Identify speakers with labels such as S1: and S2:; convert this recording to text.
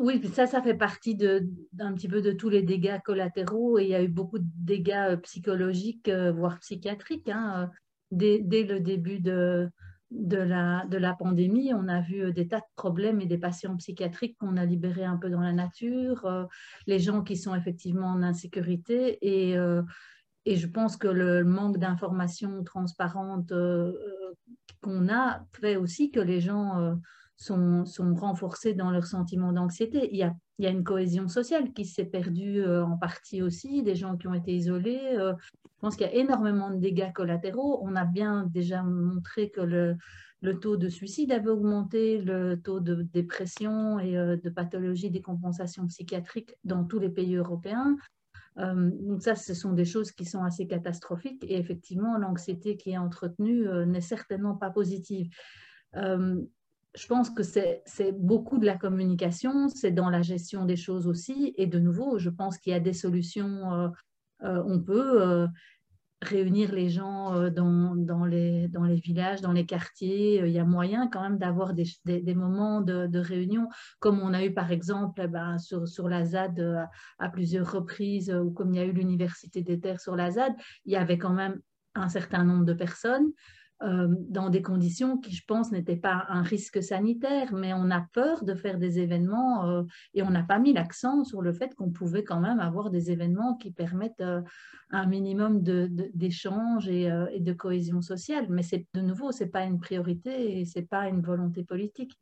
S1: Oui, ça, ça fait partie d'un petit peu de tous les dégâts collatéraux il y a eu beaucoup de dégâts psychologiques, voire psychiatriques. Hein, dès, dès, le début de, de la, de la pandémie, on a vu euh, des tas de problèmes et des patients psychiatriques qu'on a libérés un peu dans la nature, euh, les gens qui sont effectivement en insécurité et, euh, et je pense que le manque d'informations transparentes qu'on a fait aussi que les gens sont, renforcés dans leur sentiment d'anxiété. Il y a, une cohésion sociale qui s'est perdue en partie aussi, des gens qui ont été isolés, je pense qu'il y a énormément de dégâts collatéraux. On a bien déjà montré que le, taux de suicide avait augmenté, le taux de dépression et euh, de pathologie des compensations psychiatriques dans tous les pays européens. Euh, donc ça, ce sont des choses qui sont assez catastrophiques et effectivement, l'anxiété qui est entretenue euh, n'est certainement pas positive. Je pense que c'est beaucoup de la communication, c'est dans la gestion des choses aussi. Et de nouveau, je pense qu'il y a des solutions euh, on peut euh, réunir les gens euh, dans, les, dans les villages, dans les quartiers. Il y a moyen quand même d'avoir des, moments de, réunion, comme on a eu par exemple eh ben, sur, la ZAD à, plusieurs reprises, ou comme il y a eu l'Université des Terres sur la ZAD, il y avait quand même un certain nombre de personnes. Euh, dans des conditions qui, je pense, n'étaient pas un risque sanitaire, mais on a peur de faire des événements euh, et on n'a pas mis l'accent sur le fait qu'on pouvait quand même avoir des événements qui permettent euh, un minimum d'échange de, et, et, de cohésion sociale. Mais de nouveau, ce n'est pas une priorité et ce n'est pas une volonté politique.